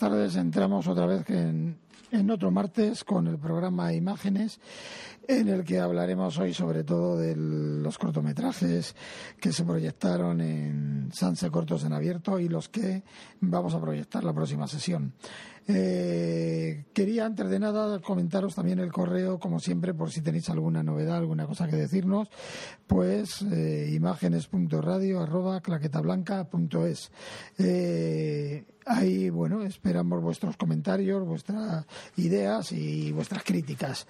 tardes entramos otra vez en, en otro martes con el programa Imágenes, en el que hablaremos hoy sobre todo de los cortometrajes que se proyectaron en Sanse Cortos en Abierto y los que vamos a proyectar la próxima sesión. Eh, quería antes de nada comentaros también el correo, como siempre, por si tenéis alguna novedad, alguna cosa que decirnos, pues eh. Eh, ahí, bueno, esperamos vuestros comentarios, vuestras ideas y vuestras críticas.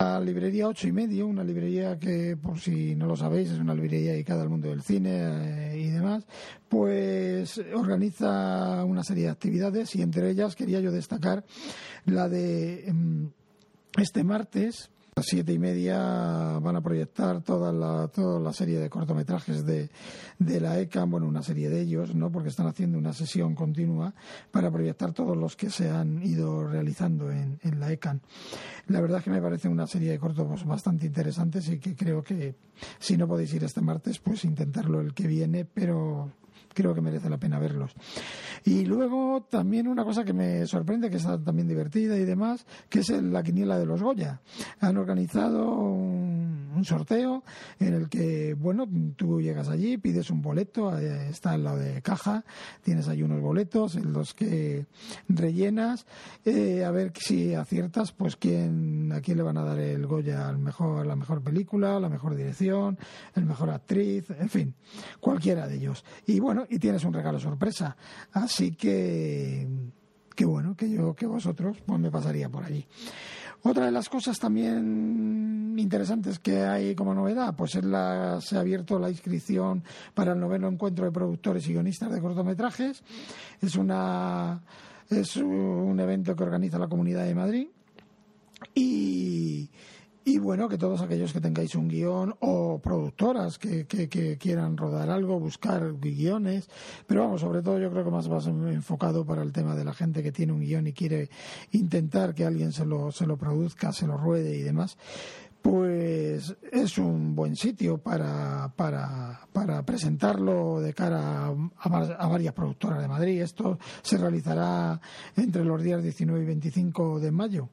La librería ocho y medio, una librería que, por si no lo sabéis, es una librería dedicada al mundo del cine eh, y demás, pues organiza una serie de actividades y entre ellas quería yo destacar la de em, este martes, las siete y media van a proyectar toda la, toda la serie de cortometrajes de, de la ECA, bueno, una serie de ellos, ¿no? Porque están haciendo una sesión continua para proyectar todos los que se han ido realizando en, en la ECAN. La verdad es que me parece una serie de cortos bastante interesantes y que creo que si no podéis ir este martes, pues intentarlo el que viene, pero creo que merece la pena verlos. Y luego también una cosa que me sorprende, que está también divertida y demás, que es la quiniela de los Goya. Han organizado un, un sorteo en el que, bueno, tú llegas allí, pides un boleto, está al lado de caja, tienes ahí unos boletos en los que rellenas, eh, a ver si aciertas, pues quién, a quién le van a dar el Goya al mejor, la mejor película, la mejor dirección, el mejor actriz, en fin, cualquiera de ellos. Y bueno, y tienes un regalo sorpresa. Así que, que bueno, que yo, que vosotros, pues me pasaría por allí. Otra de las cosas también interesantes que hay como novedad, pues es la, se ha abierto la inscripción para el noveno encuentro de productores y guionistas de cortometrajes. Es una es un evento que organiza la Comunidad de Madrid y, y bueno, que todos aquellos que tengáis un guion o productoras que, quieran rodar algo, buscar guiones, pero vamos, sobre todo yo creo que más va enfocado para el tema de la gente que tiene un guion y quiere intentar que alguien se lo, se lo produzca, se lo ruede y demás pues es un buen sitio para, para, para presentarlo de cara a, a, varias productoras de Madrid. Esto se realizará entre los días 19 y 25 de mayo.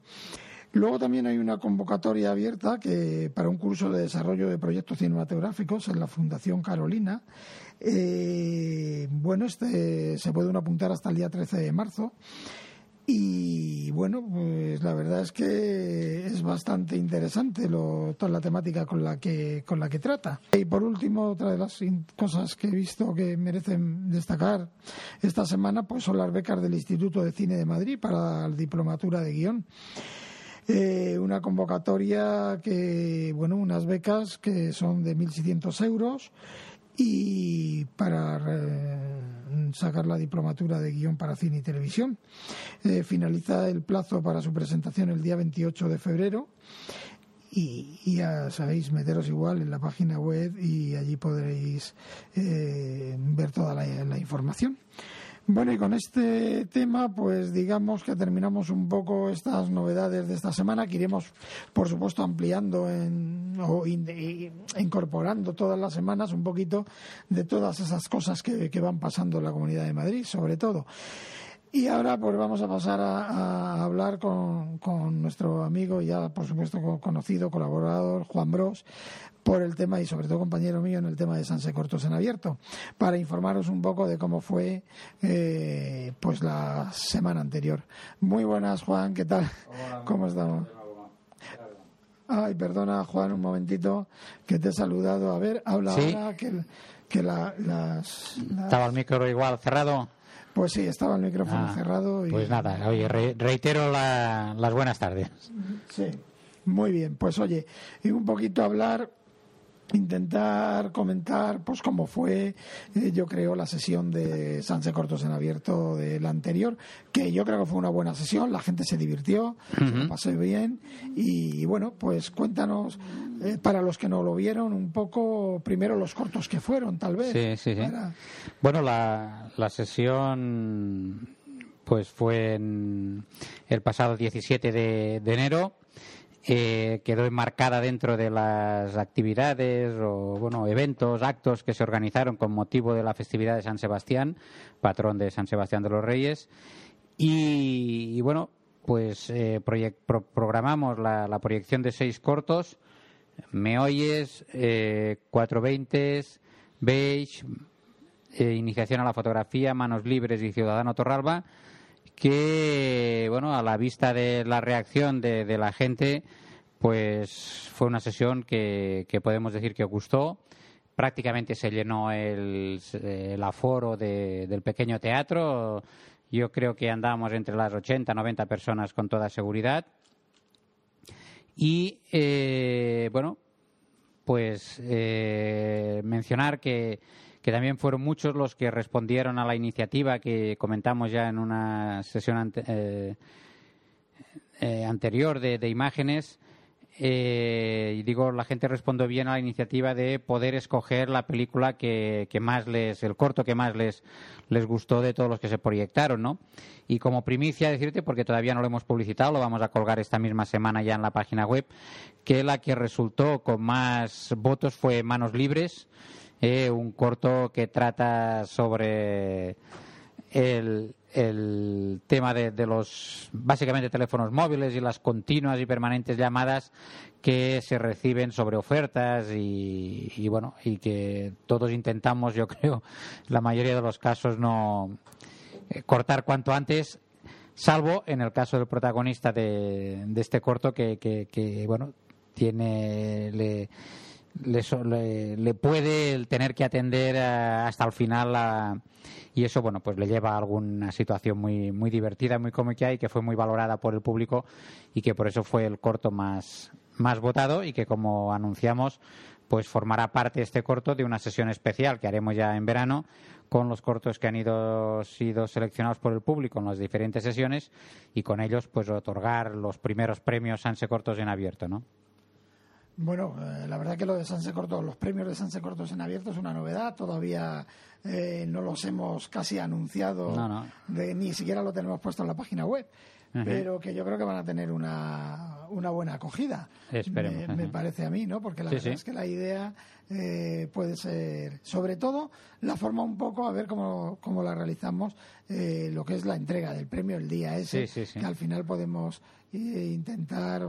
Luego también hay una convocatoria abierta que para un curso de desarrollo de proyectos cinematográficos en la Fundación Carolina. Eh, bueno, este se puede apuntar hasta el día 13 de marzo. Y bueno, pues la verdad es que es bastante interesante lo, toda la temática con la que con la que trata. Y por último, otra de las cosas que he visto que merecen destacar esta semana, pues son las becas del Instituto de Cine de Madrid para la diplomatura de guion. Eh, una convocatoria que, bueno, unas becas que son de 1.600 euros y para eh, sacar la diplomatura de guion para cine y televisión. Eh, finaliza el plazo para su presentación el día 28 de febrero y, ya sabéis, meteros igual en la página web y allí podréis eh, ver toda la información. Bueno, y con este tema, pues digamos que terminamos un poco estas novedades de esta semana, que iremos, por supuesto, ampliando en, o in, incorporando todas las semanas un poquito de todas esas cosas que, que van pasando en la Comunidad de Madrid, sobre todo. Y ahora pues vamos a pasar a, a hablar con, con, nuestro amigo, ya por supuesto conocido, colaborador, Juan Bros, por el tema y sobre todo compañero mío en el tema de Sanse Cortos en Abierto, para informaros un poco de cómo fue eh, pues la semana anterior. Muy buenas, Juan, ¿qué tal? Hola, ¿Cómo estamos? Ay, perdona, Juan, un momentito, que te he saludado. A ver, habla ¿Sí? ahora que, que la, las, las... ¿Estaba el micro igual cerrado? Pues sí, estaba el micrófono Ah, cerrado. Y... Pues nada, oye, re- reitero la- las buenas tardes. Sí, muy bien. Pues oye, y un poquito hablar, intentar comentar, pues cómo fue, eh, yo creo, la sesión de Sanse Cortos en Abierto del anterior, que yo creo que fue una buena sesión, la gente se divirtió, se lo pasé bien, y, bueno, pues cuéntanos, eh, para los que no lo vieron, un poco, primero los cortos que fueron, tal vez. Sí, sí, sí. para- Bueno, la, la sesión pues fue en el pasado 17 de, de enero. Eh, quedó enmarcada dentro de las actividades o bueno eventos, actos que se organizaron con motivo de la festividad de San Sebastián, patrón de San Sebastián de los Reyes. Y, bueno, pues eh, programamos la, proyección de seis cortos. Me oyes, eh, 420, Beige, eh, Iniciación a la fotografía, Manos libres y Ciudadano Torralba, que, bueno, a la vista de la reacción de, la gente, pues fue una sesión que, podemos decir que gustó. Prácticamente se llenó el, aforo del pequeño teatro. Yo creo que andábamos entre las 80, 90 personas con toda seguridad. Y, eh, bueno, pues eh, mencionar que que también fueron muchos los que respondieron a la iniciativa que comentamos ya en una sesión eh, eh, anterior de, imágenes. Eh, y digo, la gente respondió bien a la iniciativa de poder escoger la película que, más les, el corto que más les, les gustó de todos los que se proyectaron, ¿no? Y como primicia decirte, porque todavía no lo hemos publicitado, lo vamos a colgar esta misma semana ya en la página web, que la que resultó con más votos fue Manos Libres, eh, un corto que trata sobre el, tema de, los básicamente teléfonos móviles y las continuas y permanentes llamadas que se reciben sobre ofertas y, bueno y que todos intentamos yo creo la mayoría de los casos no eh, cortar cuanto antes salvo en el caso del protagonista de, este corto que, que bueno tiene le, le, le, puede el tener que atender eh, hasta el final y eso bueno pues le lleva a alguna situación muy muy divertida muy cómica y que fue muy valorada por el público y que por eso fue el corto más más votado y que como anunciamos pues formará parte este corto de una sesión especial que haremos ya en verano con los cortos que han ido sido seleccionados por el público en las diferentes sesiones y con ellos pues otorgar los primeros premios Sanse Cortos en abierto, ¿no? Bueno, eh, la verdad que lo de Sanse Cortos, los premios de Sanse Cortos en abierto es una novedad. Todavía eh, no los hemos casi anunciado, ni siquiera lo tenemos puesto en la página web. Pero que yo creo que van a tener una, una buena acogida. Esperemos. Me, parece a mí, ¿no? Porque la verdad es que la idea eh, puede ser, sobre todo, la forma un poco, a ver cómo, cómo la realizamos, lo que es la entrega del premio el día ese, que al final podemos intentar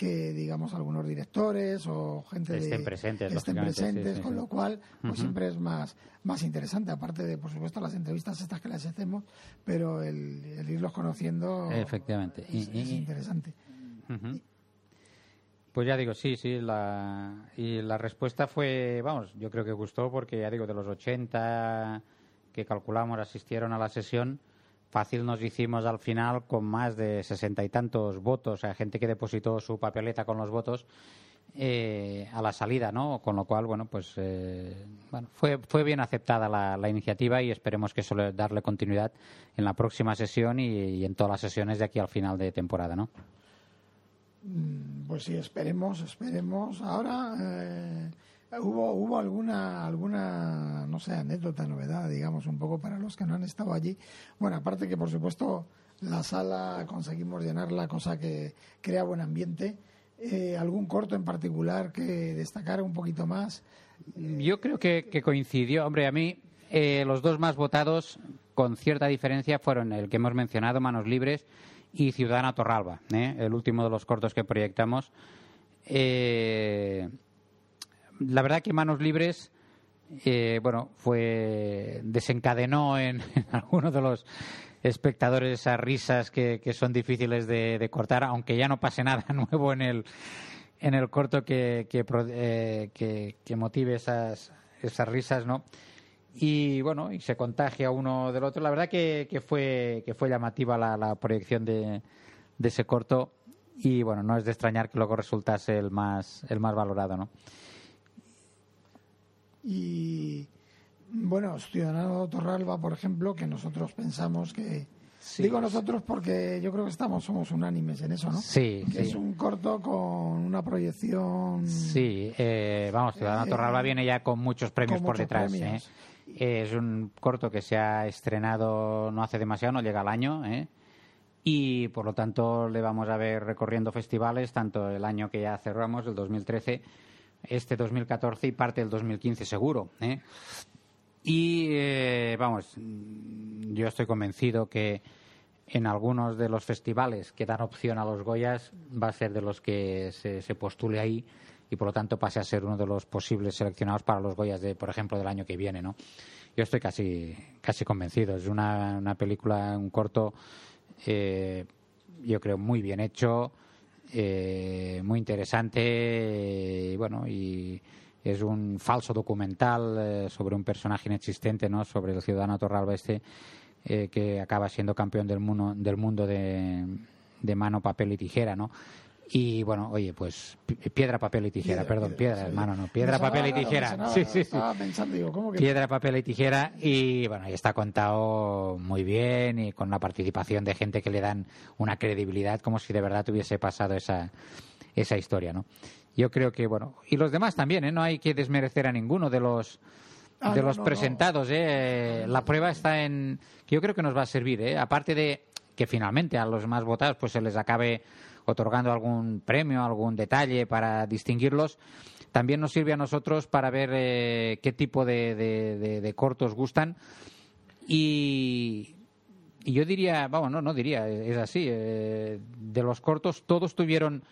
que digamos algunos directores o gente estén presentes, estén presentes con lo cual pues siempre es más más interesante. Aparte de por supuesto las entrevistas estas que les hacemos pero el, irlos conociendo efectivamente. es, interesante. Pues ya digo sí sí la y la respuesta fue vamos yo creo que gustó porque ya digo de los 80 que calculamos asistieron a la sesión fácil nos hicimos al final con más de sesenta y tantos votos, o sea, gente que depositó su papeleta con los votos eh, a la salida, ¿no? Con lo cual, bueno, pues eh, bueno, fue, fue bien aceptada la, iniciativa y esperemos que suele darle continuidad en la próxima sesión y, en todas las sesiones de aquí al final de temporada, ¿no? Mm, pues sí, esperemos, esperemos. Ahora, eh, ¿Hubo, hubo alguna, alguna, no sé, anécdota, novedad, digamos, un poco para los que no han estado allí? Bueno, aparte que, por supuesto, la sala conseguimos llenarla, cosa que crea buen ambiente. Eh, ¿Algún corto en particular que destacara un poquito más? Yo creo que, coincidió. Hombre, a mí eh, los dos más votados, con cierta diferencia, fueron el que hemos mencionado, Manos Libres, y Ciudadana Torralba, ¿eh? el último de los cortos que proyectamos. Eh, la verdad que Manos Libres, eh, bueno, fue desencadenó en, algunos de los espectadores esas risas que, son difíciles de, cortar, aunque ya no pase nada nuevo en el, en el corto que, que, eh, que, motive esas, esas risas, ¿no? Y bueno, y se contagia uno del otro. La verdad que, que fue, que fue llamativa la, la proyección de, de ese corto y bueno, no es de extrañar que luego resultase el más, el más valorado, ¿no? Y bueno, Ciudadano Torralba, por ejemplo, que nosotros pensamos que. Digo nosotros porque yo creo que estamos, somos unánimes en eso, ¿no? Sí. Que es un corto con una proyección. Sí, eh, vamos, Ciudadano eh, Torralba viene ya con muchos premios por detrás. ¿eh? Es un corto que se ha estrenado no hace demasiado, no llega al año, ¿eh? y por lo tanto le vamos a ver recorriendo festivales, tanto el año que ya cerramos, el 2013 este 2014 y parte del 2015 seguro. ¿eh? Y eh, vamos, yo estoy convencido que en algunos de los festivales que dan opción a los Goyas va a ser de los que se, se postule ahí y por lo tanto pase a ser uno de los posibles seleccionados para los Goyas de, por ejemplo, del año que viene, ¿no? Yo estoy casi, casi convencido. Es una, una película, un corto, eh, yo creo, muy bien hecho, eh, muy interesante, y bueno, y es un falso documental eh, sobre un personaje inexistente, ¿no? Sobre el ciudadano Torralba este que acaba siendo campeón del mundo, del mundo de, de mano, papel y tijera, ¿no? Y bueno, oye, pues piedra, papel y tijera, perdón, piedra, hermano, no, piedra, papel y tijera. sí, sí, sí. Pensando, digo, ¿cómo que... Piedra, papel y tijera. Y bueno, ahí está contado muy bien y con la participación de gente que le dan una credibilidad como si de verdad hubiese pasado esa, esa historia, ¿no? Yo creo que, bueno, y los demás también, ¿eh? No hay que desmerecer a ninguno de los ah, de los presentados, ¿eh? La prueba está en que yo creo que nos va a servir, ¿eh? Aparte de que finalmente a los más votados pues se les acabe otorgando algún premio, algún detalle para distinguirlos, también nos sirve a nosotros para ver eh, qué tipo de, cortos gustan y, yo diría, vamos, no, no diría, es así, eh, de los cortos todos tuvieron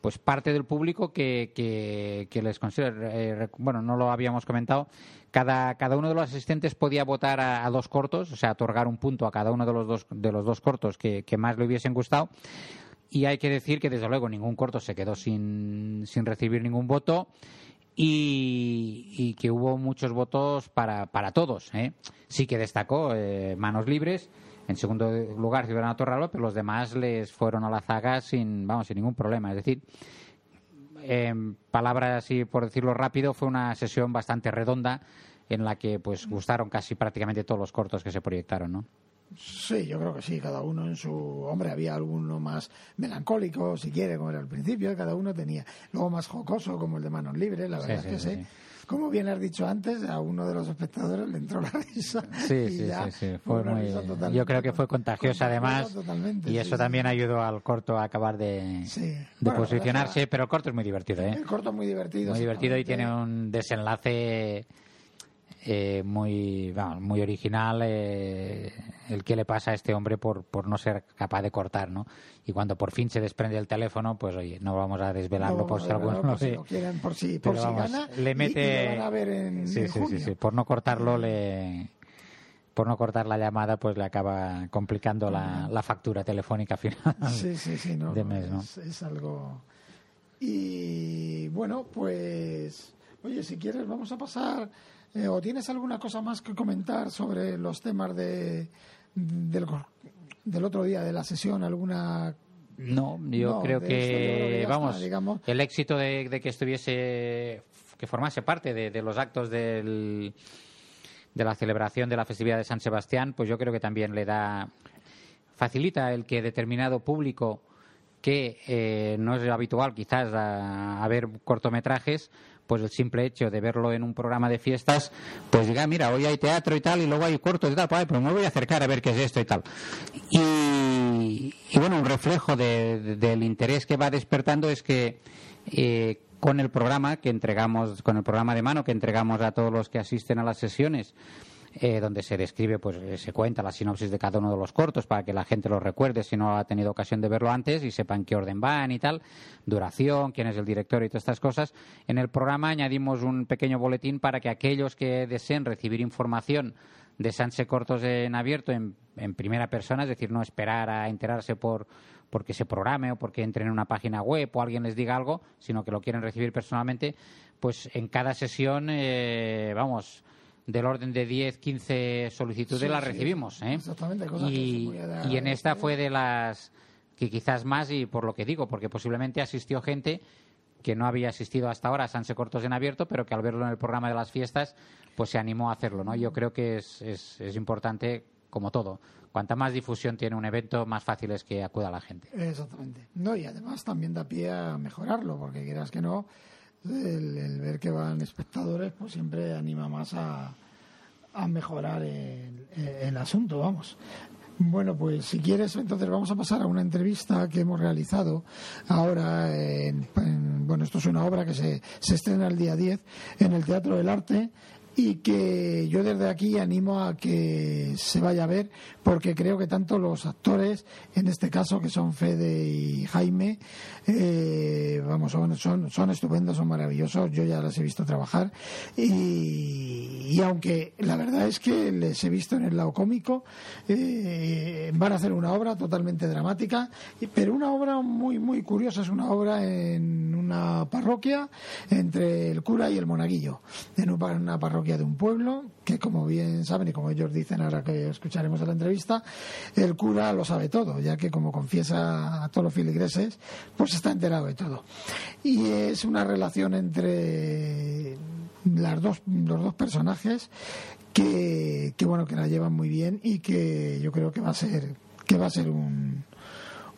pues parte del público que, que, les considera, eh, bueno, no lo habíamos comentado, cada, cada uno de los asistentes podía votar a, dos cortos, o sea, otorgar un punto a cada uno de los dos, de los dos cortos que más le hubiesen gustado. Y hay que decir que, desde luego, ningún corto se quedó sin, sin recibir ningún voto y, que hubo muchos votos para, para todos. ¿eh? Sí que destacó eh, Manos Libres. En segundo lugar, Ciudadano Torralba, pero los demás les fueron a la zaga sin, vamos, sin ningún problema. Es decir, en palabras así, por decirlo rápido, fue una sesión bastante redonda en la que pues gustaron casi prácticamente todos los cortos que se proyectaron, ¿no? Sí, yo creo que sí, cada uno en su... Hombre, había alguno más melancólico, si quiere, como era al principio, cada uno tenía. Luego más jocoso, como el de Manos Libres, la verdad es que sí. Como bien has dicho antes, a uno de los espectadores le entró la risa. Sí, sí, sí, Fue muy... Yo creo que fue contagiosa, además. Y eso también ayudó al corto a acabar de, de posicionarse. Pero el corto es muy divertido, ¿eh? El corto es muy divertido. Muy divertido y tiene un desenlace eh, muy, muy original eh, el que le pasa a este hombre por, por no ser capaz de cortar, ¿no? Y cuando por fin se desprende el teléfono, pues oye, no vamos a desvelarlo por si alguno por si por si, por si gana, le mete, a ver en, sí, sí, sí, sí, por no cortarlo le por no cortar la llamada, pues le acaba complicando la, la factura telefónica final sí, sí, sí, no, de mes, ¿no? Es, es algo... Y bueno, pues, oye, si quieres, vamos a pasar eh, ¿O tienes alguna cosa más que comentar sobre los temas de, del, otro día de la sesión? ¿Alguna no, yo creo que, vamos, el éxito de, que estuviese, que formase parte de, los actos del, de la celebración de la festividad de San Sebastián, pues yo creo que también le da, facilita el que determinado público que eh, no es habitual quizás a ver cortometrajes, pues el simple hecho de verlo en un programa de fiestas, pues diga, mira, hoy hay teatro y tal, y luego hay cortos y tal, pues, pues me voy a acercar a ver qué es esto y tal. Y, bueno, un reflejo del interés que va despertando es que eh, con el programa que entregamos, con el programa de mano que entregamos a todos los que asisten a las sesiones, eh, donde se describe, pues eh, se cuenta la sinopsis de cada uno de los cortos para que la gente lo recuerde si no ha tenido ocasión de verlo antes y sepan qué orden van y tal, duración, quién es el director y todas estas cosas. En el programa añadimos un pequeño boletín para que aquellos que deseen recibir información de Sanse Cortos en abierto en, en primera persona, es decir, no esperar a enterarse por porque se programe o porque entren en una página web o alguien les diga algo, sino que lo quieren recibir personalmente, pues en cada sesión, eh, vamos, del orden de 10, 15 solicitudes las recibimos. ¿eh? Exactamente, y, y en esta fue de las que quizás más, y por lo que digo, porque posiblemente asistió gente que no había asistido hasta ahora a Sanse Cortos en abierto, pero que al verlo en el programa de las fiestas, pues se animó a hacerlo. ¿no? Yo creo que es, es, es importante, como todo. Cuanta más difusión tiene un evento, más fácil es que acuda la gente. Exactamente. No, y además también da pie a mejorarlo, porque quieras que no, el, ver que van espectadores pues siempre anima más a, a mejorar el, asunto, vamos. Bueno, pues si quieres, entonces vamos a pasar a una entrevista que hemos realizado ahora. En, bueno, esto es una obra que se, se estrena el día 10 en el Teatro del Arte y que yo desde aquí animo a que se vaya a ver porque creo que tanto los actores, en este caso que son Fede y Jaime, eh, vamos, son, son, estupendos, son maravillosos, yo ya las he visto trabajar y, aunque la verdad es que les he visto en el lado cómico, eh, van a hacer una obra totalmente dramática, pero una obra muy, muy curiosa, es una obra en una parroquia entre el cura y el monaguillo, en una parroquia de un pueblo, que como bien saben y como ellos dicen ahora que escucharemos la entrevista, el cura lo sabe todo, ya que como confiesa a todos los filigreses, pues está enterado de todo. Y es una relación entre las dos, los dos personajes que, que bueno que la llevan muy bien y que yo creo que va a ser que va a ser un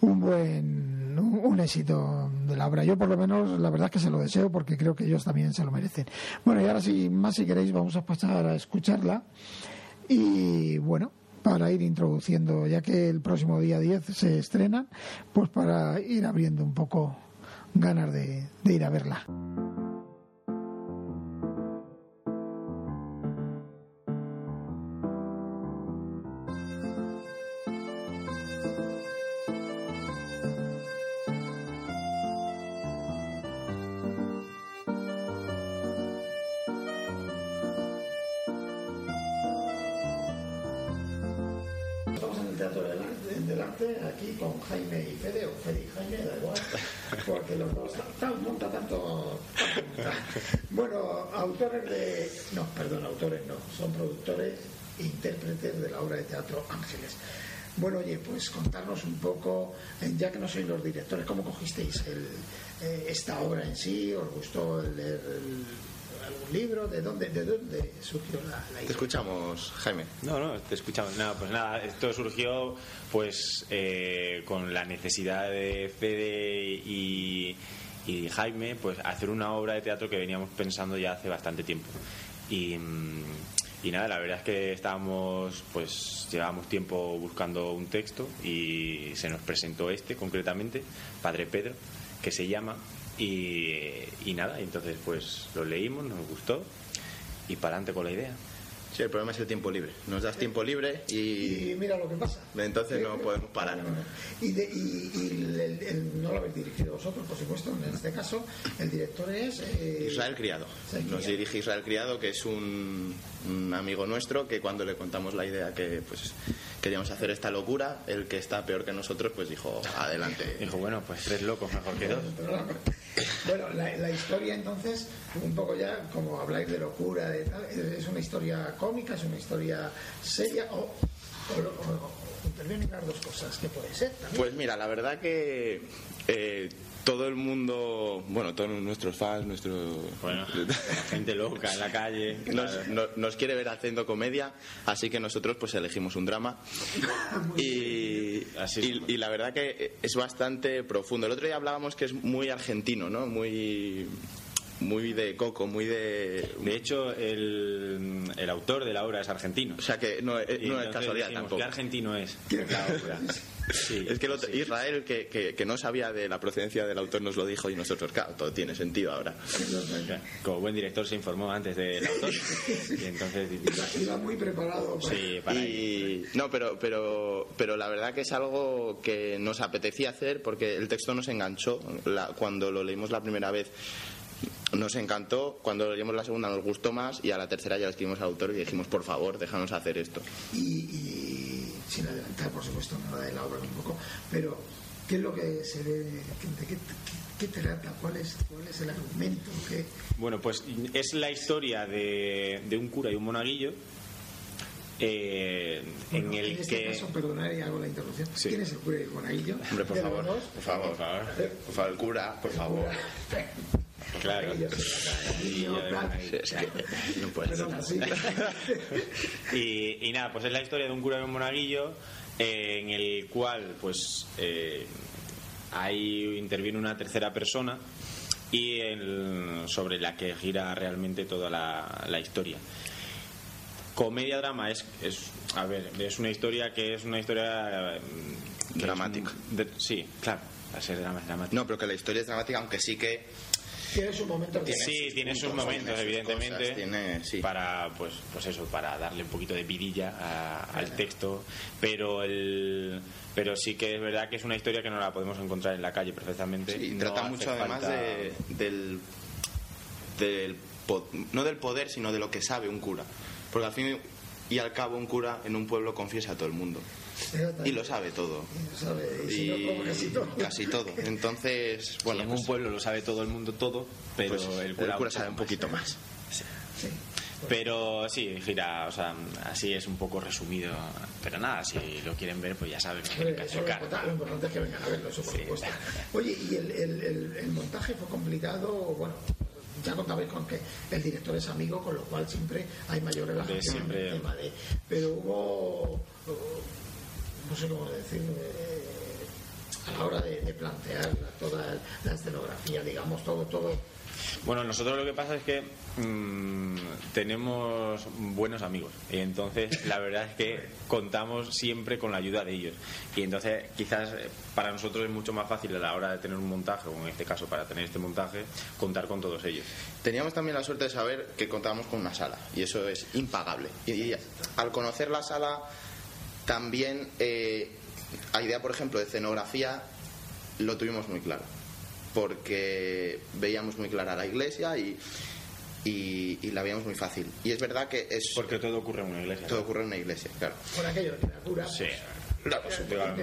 un buen un éxito de la obra. Yo por lo menos la verdad es que se lo deseo porque creo que ellos también se lo merecen. Bueno, y ahora si más si queréis vamos a pasar a escucharla y bueno, para ir introduciendo, ya que el próximo día 10 se estrena, pues para ir abriendo un poco ganas de ir a verla. Aquí con Jaime y Fede, o Fede y Jaime, da igual, porque los dos monta tanto. Bueno, autores de. No, perdón, autores no, son productores e intérpretes de la obra de teatro Ángeles. Bueno, oye, pues contarnos un poco, eh, ya que no sois los directores, ¿cómo cogisteis el, eh, esta obra en sí? ¿Os gustó leer el, algún libro? ¿De dónde, de dónde surgió la, idea? Te escuchamos, Jaime. No, no, te escuchamos. Nada, pues nada, esto surgió pues eh, con la necesidad de Fede y, y Jaime pues hacer una obra de teatro que veníamos pensando ya hace bastante tiempo. Y, mm, y nada, la verdad es que estábamos, pues llevábamos tiempo buscando un texto y se nos presentó este concretamente, Padre Pedro, que se llama y, nada, entonces pues lo leímos, nos gustó y para adelante con la idea. Sí, el problema es el tiempo libre. Nos das tiempo libre y... y mira lo que pasa. Entonces no podemos parar. Y, no lo habéis dirigido vosotros, por supuesto. En este caso, el director es... Eh, Israel Criado. Nos dirige Israel Criado, que es un, un, amigo nuestro que cuando le contamos la idea que pues queríamos hacer esta locura, el que está peor que nosotros, pues dijo, adelante. Dijo, bueno, pues tres locos mejor que dos. Bueno, la, historia entonces, un poco ya, como habláis de locura, de tal, es una historia cómica, es una historia seria o, o, intervienen las dos cosas, ¿qué puede ser? Pues mira, la verdad que eh, todo el mundo, bueno, todos nuestros fans, nuestro bueno, gente loca en la calle, nos, quiere ver haciendo comedia, así que nosotros pues elegimos un drama y, y, la verdad que es bastante profundo. El otro día hablábamos que es muy argentino, ¿no? Muy muy de coco, muy de... De hecho, el, el autor de la obra es argentino. O sea que no, es casualidad tampoco. ¿Qué argentino es la obra? es que Israel, que, que, no sabía de la procedencia del autor, nos lo dijo y nosotros, claro, todo tiene sentido ahora. Como buen director se informó antes del autor. y entonces... Iba muy preparado. Sí, para No, pero, pero, pero la verdad que es algo que nos apetecía hacer porque el texto nos enganchó. cuando lo leímos la primera vez nos encantó, cuando leímos la segunda nos gustó más y a la tercera ya le escribimos al autor y dijimos, por favor, déjanos hacer esto. Y, sin adelantar, por supuesto, nada de la obra un poco, pero ¿qué es lo que se ve? ¿De qué, qué, trata? ¿Cuál es, ¿Cuál es el argumento? Bueno, pues es la historia de, de un cura y un monaguillo eh, en el en este que... caso, perdonad y hago la interrupción. ¿Quién es el cura y el monaguillo? Hombre, por favor, por favor, por favor, por favor, el cura, por favor. Claro. y, nada, pues es la historia de un cura y un monaguillo eh, en el cual, pues, eh, ahí interviene una tercera persona y sobre la que gira realmente toda la, historia. Comedia drama es, es, a ver, es una historia que es una historia dramática. sí, claro, va a ser dramática. No, pero que la historia es dramática, aunque sí que Tiene sus momentos sí, tiene sus momentos, tiene sus evidentemente, cosas, tiene- sí. para pues, pues eso, para darle un poquito de vidilla a- al texto, pero el, pero sí que es verdad que es una historia que no la podemos encontrar en la calle perfectamente. Sí, No trata mucho además falta- de- del, del po- no del poder, sino de lo que sabe un cura. Porque al fin y al cabo un cura en un pueblo confiesa a todo el mundo. Y lo sabe todo. Y lo sabe, y si no, como casi todo. casi todo. Entonces, bueno, en pues, un pueblo lo sabe todo el mundo todo, pero pues el cura, sabe un poquito más. Sí. Pero sí, gira, o sea, así es un poco resumido. Pero nada, si lo quieren ver, pues ya saben que tienen que Eso lo, importante, lo importante es que vengan a verlo, eso por Sí. supuesto. Oye, ¿y el, el- el- el montaje fue complicado? Bueno, ya contabais con que el director es amigo, con lo cual siempre hay mayor relajación siempre- en el tema de... Pero hubo, no sé cómo decir, eh, a la hora de, de plantear la- toda la escenografía, digamos, todo, todo... Bueno, nosotros lo que pasa es que mm, tenemos buenos amigos y entonces la verdad es que contamos siempre con la ayuda de ellos y entonces quizás eh, para nosotros es mucho más fácil a la hora de tener un montaje o en este caso para tener este montaje contar con todos ellos. Teníamos también la suerte de saber que contábamos con una sala y eso es impagable. Y, y al conocer la sala, también eh, a idea, por ejemplo, de escenografía, lo tuvimos muy claro. Porque veíamos muy clara la iglesia y, y, y la veíamos muy fácil. Y es verdad que es Porque todo ocurre en una iglesia. todo ocurre en una iglesia, claro. Por aquello de que la cura... Sí. Claro,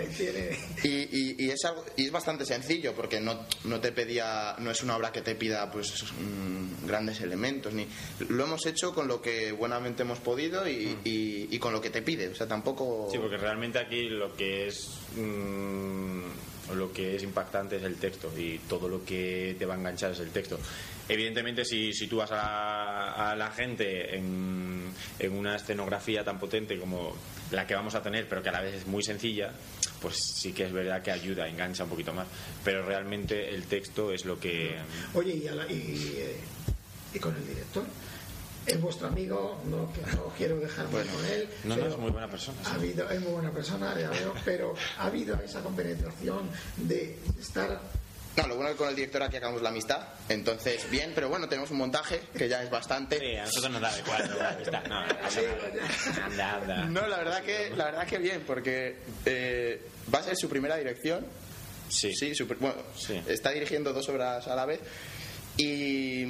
Y, y- y es algo- y es bastante sencillo porque no, no te pedía no es una obra que te pida pues mm, grandes elementos ni lo hemos hecho con lo que buenamente hemos podido y, y- y con lo que te pide o sea tampoco Sí, porque realmente aquí lo que es mm, lo que es impactante es el texto y todo lo que te va a enganchar es el texto. Evidentemente, si, si tú vas a la, a la gente en, en una escenografía tan potente como la que vamos a tener, pero que a la vez es muy sencilla, pues sí que es verdad que ayuda, engancha un poquito más. Pero realmente el texto es lo que... Oye, y, a la- y, eh, y con el director. Es vuestro amigo, no, quiero dejar mal con él. No, no, es muy buena persona, sí. Ha habido, es muy buena persona, ya veo, pero ha habido esa compenetración de estar. No lo bueno es que con el director aquí acabamos la amistad entonces bien pero bueno tenemos un montaje que ya es bastante Sí, a nosotros nos da igual, no, está. No, anda, anda. no la verdad que la verdad que bien porque eh, va a ser su primera dirección Sí. sí bueno Sí. está dirigiendo dos obras a la vez y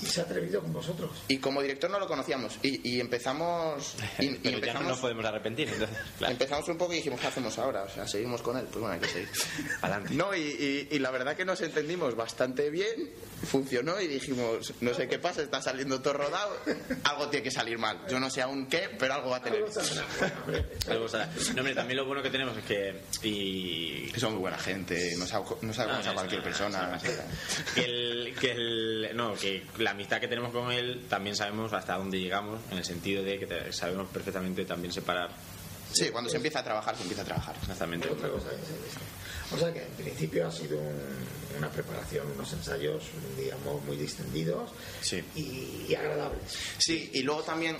Y se ha atrevido con vosotros. Y como director no lo conocíamos. Y, y empezamos. Y, y Pero ya no empezamos, nos podemos arrepentir, entonces, claro. empezamos un poco y dijimos, ¿qué hacemos ahora? O sea, seguimos con él. Pues bueno, hay que seguir. Adelante. No, y, y- y la verdad que nos entendimos bastante bien. Funcionó y dijimos, no sé qué pasa, está saliendo todo rodado. Algo tiene que salir mal. Yo no sé aún qué, pero algo va a tener. Algo. No, hombre, también lo bueno que tenemos es que. Y. Que son muy buena gente, no no a cualquier no, persona. no, Que, el, que, el- no, que la amistad que tenemos con él también sabemos hasta dónde llegamos, en el sentido de que te- sabemos perfectamente también separar Sí, cuando se empieza a trabajar, se empieza a trabajar. exactamente. otra cosa. O sea que en principio ha sido un- una preparación, unos ensayos, digamos, muy distendidos Sí. y, y agradables. Sí, y luego también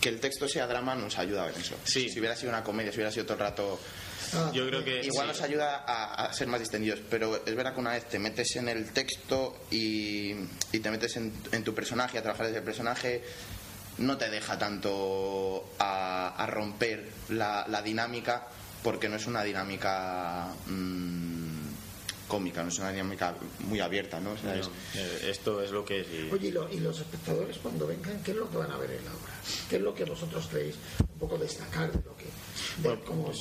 que el texto sea drama nos ayuda en eso. Sí. Si hubiera sido una comedia, si hubiera sido todo el rato Ah, Yo creo que. Igual sí. nos ayuda a, a ser más distendidos, pero es verdad que una vez te metes en el texto y, y te metes en, en tu personaje, a trabajar desde el personaje, no te deja tanto a, a romper la, la dinámica, porque no es una dinámica mm, cómica, no es una dinámica muy abierta, ¿no? O sea, No, es- eh, esto es lo que es. y- Oye, ¿y, lo- y los espectadores cuando vengan, ¿qué es lo que van a ver en la obra? ¿Qué es lo que vosotros creéis un poco destacar de lo que... de Bueno, cómo es?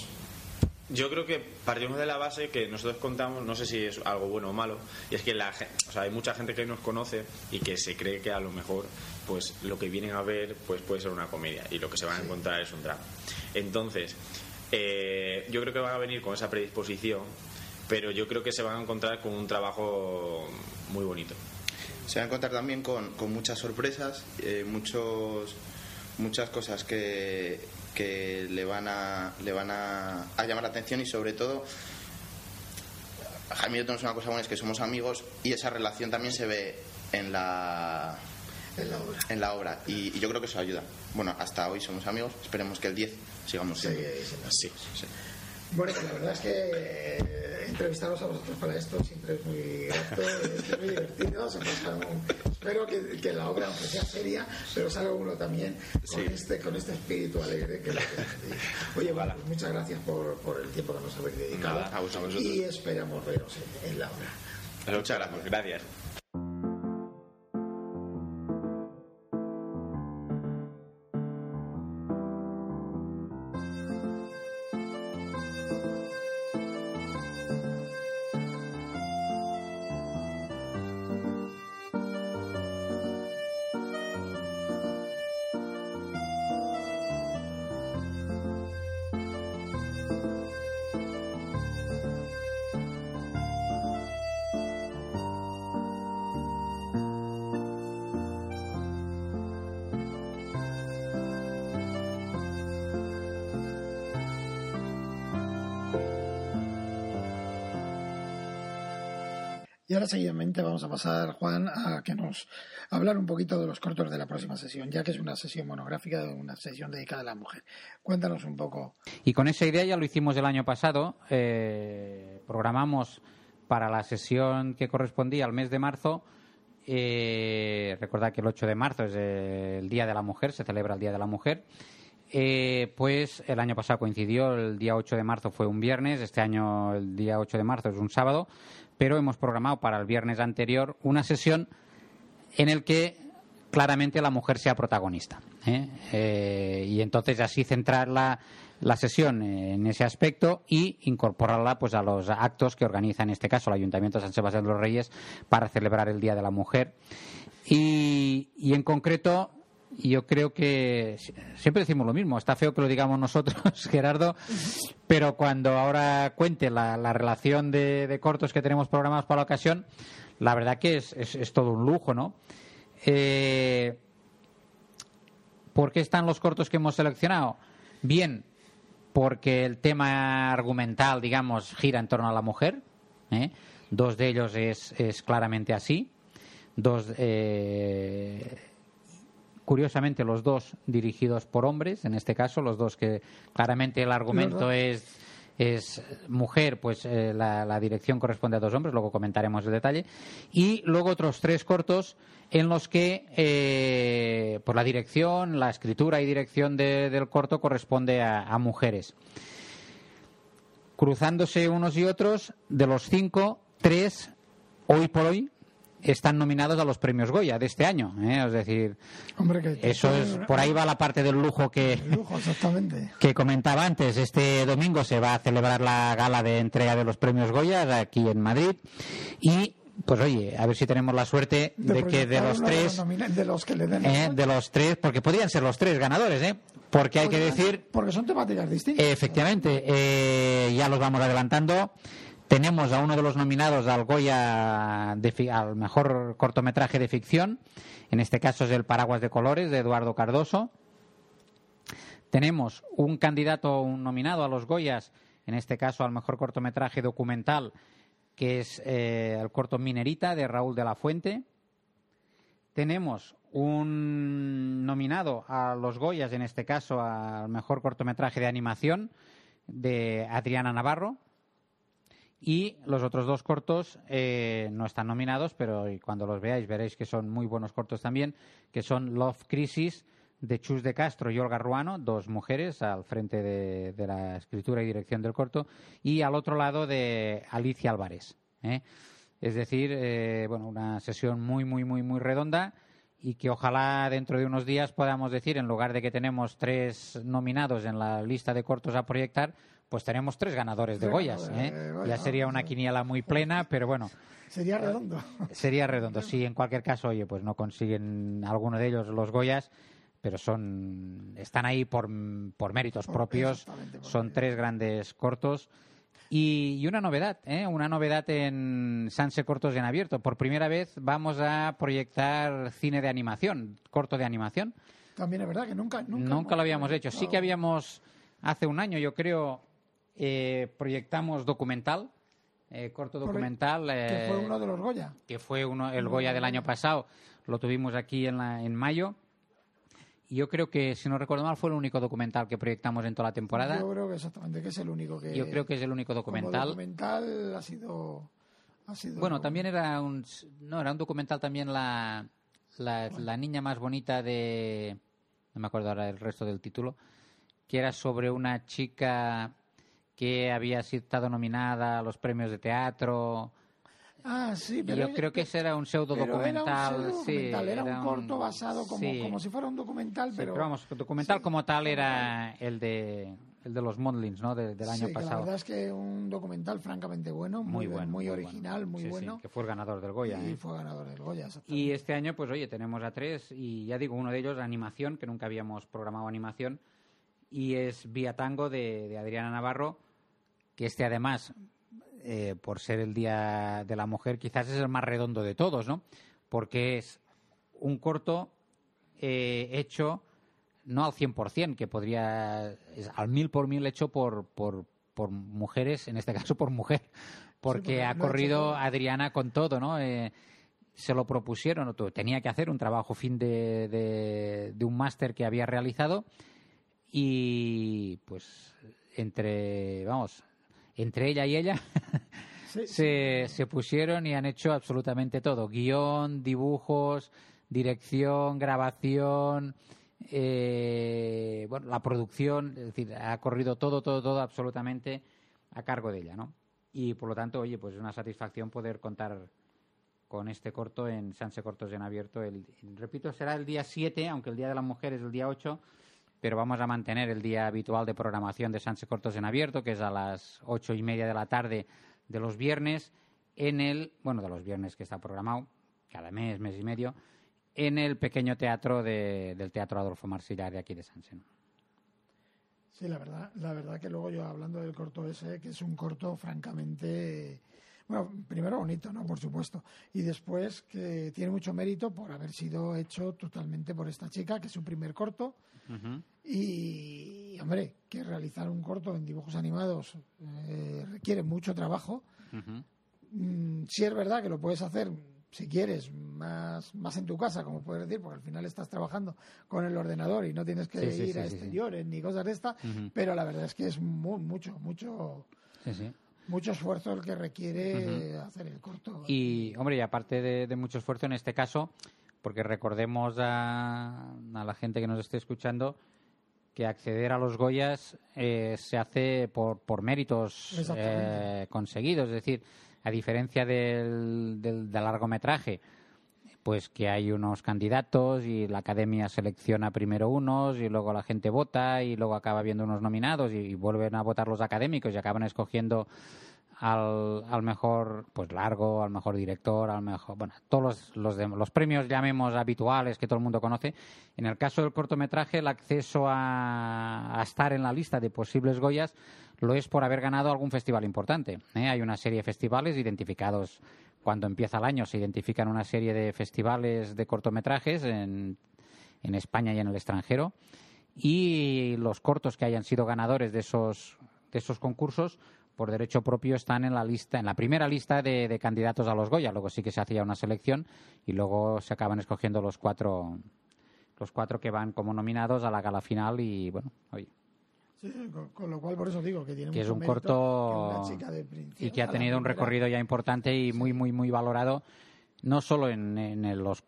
Yo creo que partimos de la base que nosotros contamos, no sé si es algo bueno o malo, y es que la, o sea, hay mucha gente que nos conoce y que se cree que a lo mejor pues lo que vienen a ver pues puede ser una comedia y lo que se van a encontrar es un drama. Entonces, eh, yo creo que van a venir con esa predisposición, pero yo creo que se van a encontrar con un trabajo muy bonito. Se va a encontrar también con, con muchas sorpresas, eh, muchos, muchas cosas que, que le van, a, le van a, a llamar la atención y sobre todo, Jaime y yo tenemos una cosa buena, es que somos amigos y esa relación también se ve en la, En la obra. en la obra y, y yo creo que eso ayuda. Bueno, hasta hoy somos amigos, esperemos que el 10 sigamos siendo. Sí, sí, sí. Pues la verdad es que eh, entrevistaros a vosotros para esto siempre es muy grato, es muy divertido. Se pasa un- espero que, que la obra, aunque sea seria, pero salga uno también con, este, con este espíritu alegre que necesita. Oye, vale, pues muchas gracias por, por el tiempo que nos habéis dedicado. Nada, a vosotros. y esperamos veros en, en la obra. Muchas gracias. Gracias. Ahora seguidamente vamos a pasar, Juan, a que nos hablar un poquito de los cortos de la próxima sesión, ya que es una sesión monográfica, una sesión dedicada a la mujer. Cuéntanos un poco. Y con esa idea ya lo hicimos el año pasado. eh, programamos para la sesión que correspondía al mes de marzo. Eh, recordad que el 8 de marzo es el Día de la Mujer, se celebra el Día de la Mujer. Eh, pues el año pasado coincidió, el día 8 de marzo fue un viernes, este año el día 8 de marzo es un sábado, pero hemos programado para el viernes anterior una sesión en el que claramente la mujer sea protagonista. ¿eh? Eh, y entonces así centrar la, la sesión en ese aspecto y incorporarla pues a los actos que organiza en este caso el Ayuntamiento de San Sebastián de los Reyes para celebrar el Día de la Mujer. Y, y en concreto yo creo que siempre decimos lo mismo, está feo que lo digamos nosotros, Gerardo, pero cuando ahora cuente la, la relación de, de cortos que tenemos programados para la ocasión, la verdad que es, es, es todo un lujo, ¿no? Eh, ¿Por qué están los cortos que hemos seleccionado? Bien, porque el tema argumental, digamos, gira en torno a la mujer. ¿eh? Dos de ellos es, es claramente así. Dos, eh, curiosamente, los dos dirigidos por hombres, en este caso, los dos que claramente el argumento es es mujer, pues eh, la, la, dirección corresponde a dos hombres, luego comentaremos el detalle. Y luego otros tres cortos en los que eh, pues la dirección, la escritura y dirección de, del corto corresponde a, a, mujeres. Cruzándose unos y otros, de los cinco, tres, hoy por hoy, están nominados a los premios Goya de este año. ¿eh? Es decir, Hombre, que eso es por ahí va la parte del lujo que, lujo, exactamente. que comentaba antes. Este domingo se va a celebrar la gala de entrega de los premios Goya aquí en Madrid y pues oye, a ver si tenemos la suerte de, de que de los tres, de, los que le den eh, de los tres, porque podrían ser los tres ganadores, ¿eh? Porque hay que decir, porque son temáticas distintas. Eh, efectivamente, eh, ya los vamos adelantando. Tenemos a uno de los nominados al Goya al mejor cortometraje de ficción. En este caso es El Paraguas de Colores de Eduardo Cardoso. Tenemos un candidato, un nominado a los Goyas, en este caso al mejor cortometraje documental, que es eh, el corto Minerita de Raúl de la Fuente. Tenemos un nominado a los Goyas, en este caso al mejor cortometraje de animación de Adriana Navarro. Y los otros dos cortos eh, no están nominados, pero cuando los veáis veréis que son muy buenos cortos también, que son Love Crisis de Chus de Castro y Olga Ruano, dos mujeres al frente de, la escritura y dirección del corto, y al otro lado de Alicia Álvarez. ¿eh? Es decir, eh, bueno, una sesión muy, muy, muy, muy redonda y que ojalá dentro de unos días podamos decir, en lugar de que tenemos tres nominados en la lista de cortos a proyectar, pues tenemos tres ganadores de Goyas. ¿eh? ya sería una quiniela muy plena, pero bueno. Sería redondo. Sería redondo. Si en cualquier caso, oye, pues no consiguen alguno de ellos los Goyas, pero son están ahí por, por méritos Por- propios. por Son tres grandes cortos. Y, y una novedad, ¿eh? una novedad en Sanse Cortos en Abierto. Por primera vez vamos a proyectar cine de animación, corto de animación. También es verdad que nunca. Nunca, Nunca lo habíamos hecho. Sí que habíamos, hace un año, yo creo, eh, proyectamos documental, eh, corto documental. Que eh, fue uno de los Goya. que fue uno, el Goya del año pasado, lo tuvimos aquí en, la- en mayo. Yo creo que, si no recuerdo mal, fue el único documental que proyectamos en toda la temporada. Yo creo que exactamente, que es el único que... Yo creo que es el único documental. Como documental ha sido... Ha sido Bueno, también era un... No, era un documental también la, la, la niña más bonita de... No me acuerdo ahora el resto del título. Que era sobre una chica que había estado nominada a los premios de teatro. Ah, sí, pero yo creo que ese era un pseudo documental. Era un, sí, pseudodocumental, era un corto basado como, sí. como si fuera un documental, Sí, pero... vamos, el documental como tal era el de el de los Mondlins, ¿no? De- del año sí, que la pasado. verdad es que un documental francamente bueno, muy, muy buen- bueno, muy bueno. original, muy Sí, sí, bueno. que fue el ganador del Goya. y ¿eh? fue ganador del Goya. Y este año, pues oye, tenemos a tres y ya digo, uno de ellos animación, que nunca habíamos programado animación, y es Vía Tango de, de Adriana Navarro, que este además, eh, por ser el Día de la Mujer, quizás es el más redondo de todos, ¿no? Porque es un corto eh, hecho no al 100%, que podría, es al mil por mil hecho por, por, por mujeres, en este caso por mujer, porque porque ha corrido. Adriana con todo, ¿no? Eh, se lo propusieron, tenía que hacer un trabajo fin de, de, de un máster que había realizado y pues entre, vamos, entre ella y ella Sí, se, se pusieron y han hecho absolutamente todo. Guión, dibujos, dirección, grabación, eh, bueno, la producción, es decir, ha corrido todo, todo, todo absolutamente a cargo de ella, ¿no? Y por lo tanto, oye, pues es una satisfacción poder contar con este corto en Sanse Cortos en Abierto. El, repito, será el día 7, aunque el Día de la Mujer es el día 8, pero vamos a mantener el día habitual de programación de Sanse Cortos en Abierto, que es a las ocho y media de la tarde de los viernes, en el, bueno, de los viernes que está programado, cada mes, mes y medio, en el pequeño teatro de- del Teatro Adolfo Marsillar de aquí de. ¿no? Sí, la verdad, la verdad que luego yo hablando del corto ese, que es un corto francamente, bueno, primero bonito, ¿no? Por supuesto. Y después que tiene mucho mérito por haber sido hecho totalmente por esta chica, que es su primer corto. Y, hombre, que realizar un corto en dibujos animados eh, requiere mucho trabajo. Ujú. Mm, sí es verdad que lo puedes hacer si quieres más, más en tu casa, como puedes decir, porque al final estás trabajando con el ordenador y no tienes que Sí, sí, ir sí, a exteriores ni cosas de estas, Ujú. pero la verdad es que es mu- mucho, mucho, Sí, sí. Mucho esfuerzo el que requiere hacer el corto. Y, hombre, y aparte de, de mucho esfuerzo en este caso, porque recordemos a, a la gente que nos esté escuchando que acceder a los Goyas eh, se hace por, por méritos eh, conseguidos. Es decir, a diferencia del, del, del largometraje, pues que hay unos candidatos y la academia selecciona primero unos y luego la gente vota y luego acaba viendo unos nominados y, vuelven a votar los académicos y acaban escogiendo al, al mejor pues largo, al mejor director, al mejor, bueno, todos los, los, los premios llamemos habituales que todo el mundo conoce. En el caso del cortometraje, el acceso a, a estar en la lista de posibles Goyas lo es por haber ganado algún festival importante. ¿eh? Hay una serie de festivales identificados cuando empieza el año, se identifican una serie de festivales de cortometrajes en, en España y en el extranjero. Y los cortos que hayan sido ganadores de esos de esos concursos por derecho propio están en la lista en la primera lista de, candidatos a los Goya. Luego sí que se hacía una selección y luego se acaban escogiendo los cuatro los cuatro que van como nominados a la gala final y bueno oye Sí, con, con lo cual por eso digo que tiene que es un corto que una chica de y que ha tenido un recorrido ya importante y muy muy muy valorado no solo en, en los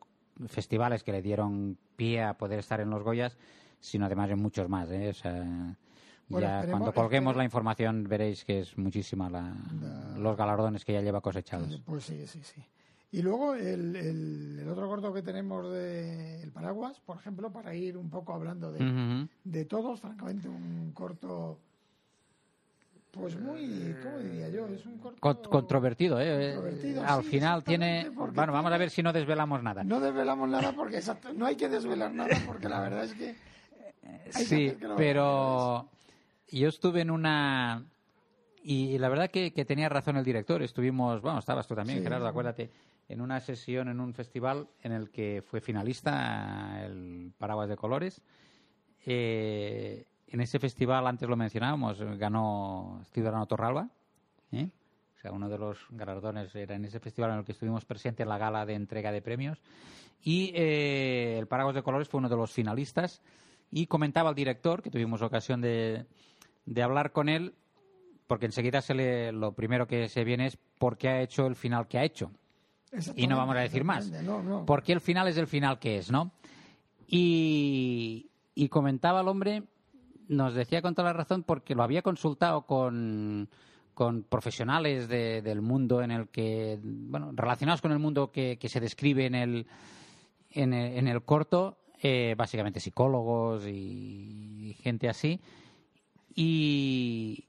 festivales que le dieron pie a poder estar en los Goyas sino además en muchos más ¿eh? O sea, Bueno, ya cuando colguemos la información veréis que es muchísima la, los galardones que ya lleva cosechados Pues sí, sí, sí. Y luego el, el- el otro corto que tenemos de El Paraguas, por ejemplo, para ir un poco hablando de, de todos, francamente un corto, pues muy, ¿cómo diría yo? Es un corto... Con- controvertido, ¿eh? Controvertido, Al sí, final tiene. Bueno, vamos a ver si no desvelamos nada. No desvelamos nada porque exacto, no hay que desvelar nada porque la verdad es que... que Sí, que pero yo estuve en una y la verdad que, que tenía razón el director. Estuvimos, bueno, estabas tú también, Sí. Gerardo, acuérdate, en una sesión en un festival en el que fue finalista el Paraguas de Colores. Eh, en ese festival, antes lo mencionábamos, ganó Ciudadano Torralba. ¿eh? O sea, uno de los galardones era en ese festival en el que estuvimos presentes en la gala de entrega de premios. Y eh, el Paraguas de Colores fue uno de los finalistas. Y comentaba el director, que tuvimos ocasión de, de hablar con él, porque enseguida se le, lo primero que se viene es por qué ha hecho el final que ha hecho. Y no vamos a decir más. No, no. Porque el final es el final que es, ¿no? Y, y comentaba el hombre, nos decía con toda la razón, porque lo había consultado con, con profesionales de- del mundo en el que, bueno, relacionados con el mundo que, que se describe en el, en el, en el corto, eh, básicamente psicólogos y, gente así, y,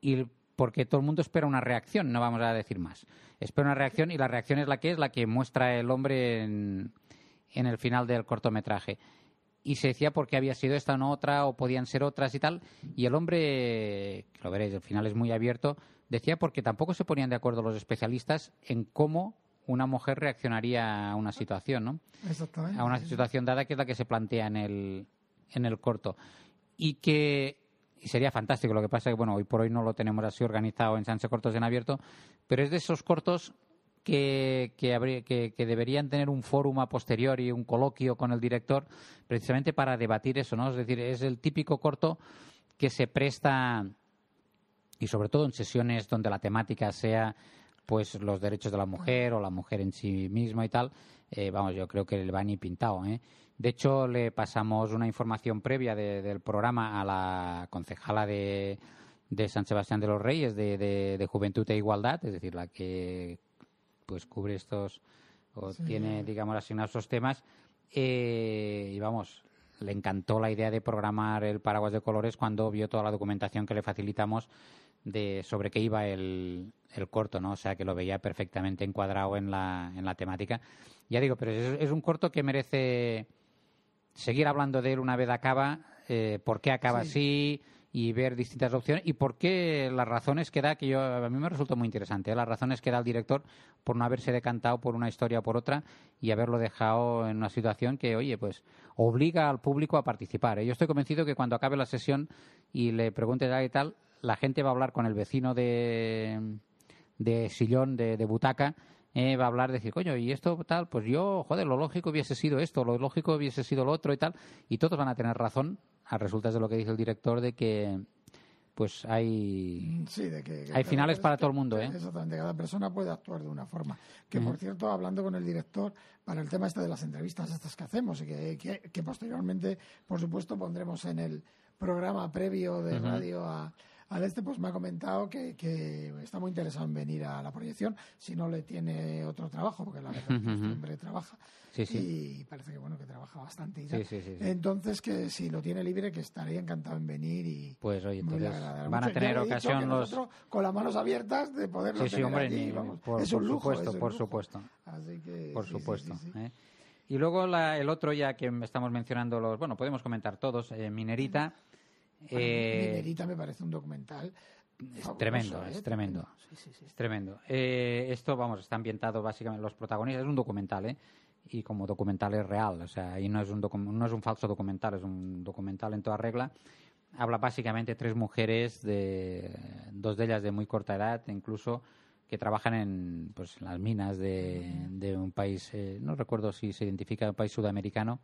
y porque todo el mundo espera una reacción, no vamos a decir más. Espera una reacción y la reacción es la que es, la que muestra el hombre en, en el final del cortometraje. Y se decía por qué había sido esta o no otra, o podían ser otras y tal. Y el hombre, que lo veréis, el final es muy abierto, decía porque tampoco se ponían de acuerdo los especialistas en cómo una mujer reaccionaría a una situación, ¿no? Exactamente. a una situación dada que es la que se plantea en el, en el corto. Y que y sería fantástico. Lo que pasa es que, bueno, hoy por hoy no lo tenemos así organizado en Sanse Cortos en abierto, pero es de esos cortos que, que, que- deberían tener un fórum a posteriori, un coloquio con el director, precisamente para debatir eso, ¿no? Es decir, es el típico corto que se presta y sobre todo en sesiones donde la temática sea pues los derechos de la mujer o la mujer en sí misma y tal, eh, vamos, yo creo que le va ni pintado. ¿eh? De hecho, le pasamos una información previa de- del programa a la concejala de, de San Sebastián de los Reyes de, de- de Juventud e Igualdad, es decir, la que pues cubre estos o tiene, digamos, asignados estos temas. eh, y vamos, le encantó la idea de programar el paraguas de colores cuando vio toda la documentación que le facilitamos de sobre qué iba el, el corto, ¿no? O sea, que lo veía perfectamente encuadrado en la, en la temática. Ya digo, pero es, es un corto que merece seguir hablando de él una vez acaba, eh, por qué acaba así y ver distintas opciones y por qué las razones que da, que yo a mí me resultó muy interesante, ¿eh? las razones que da el director por no haberse decantado por una historia o por otra y haberlo dejado en una situación que, oye, pues obliga al público a participar. ¿eh? Yo estoy convencido que cuando acabe la sesión y le pregunte tal y tal, la gente va a hablar con el vecino de, de sillón, de, de butaca, eh, va a hablar, decir, coño, y esto tal, pues yo, joder, lo lógico hubiese sido esto, lo lógico hubiese sido lo otro y tal, y todos van a tener razón a resultas de lo que dice el director de que pues hay Sí, de que, que Hay finales para todo el mundo, ¿eh? Exactamente, cada persona puede actuar de una forma. Que, por cierto, hablando con el director, para el tema este de las entrevistas estas que hacemos y que, que, que posteriormente, por supuesto, pondremos en el programa previo de radio a, al este, pues me ha comentado que, que está muy interesado en venir a la proyección, si no le tiene otro trabajo, porque la verdad es que este hombre trabaja. Sí, sí. Y parece que, bueno, que trabaja bastante. Y Sí, tal. sí, sí, sí. Entonces, que si lo tiene libre, que estaría encantado en venir y, Pues, oye, entonces agradable. van a tener ocasión los- nosotros con las manos abiertas de poderlo Sí, sí, tener hombre, allí, ni- vamos. por- es por un lujo, supuesto, es un por lujo. supuesto. Así que, por supuesto. ¿eh? Y luego la- el otro, ya que estamos mencionando los, bueno, podemos comentar todos, eh, Minerita. Eh, Minerita me parece un documental es fabuloso, tremendo, ¿eh? es tremendo. Sí, sí, sí. Es tremendo. Eh, esto, vamos, está ambientado básicamente los protagonistas. Es un documental, ¿eh? Y como documental es real. O sea, ahí no es un, no es un falso documental, es un documental en toda regla. Habla básicamente tres mujeres, de dos de ellas de muy corta edad, incluso, que trabajan en, pues, en las minas de, de un país, eh, no recuerdo si se identifica un país sudamericano,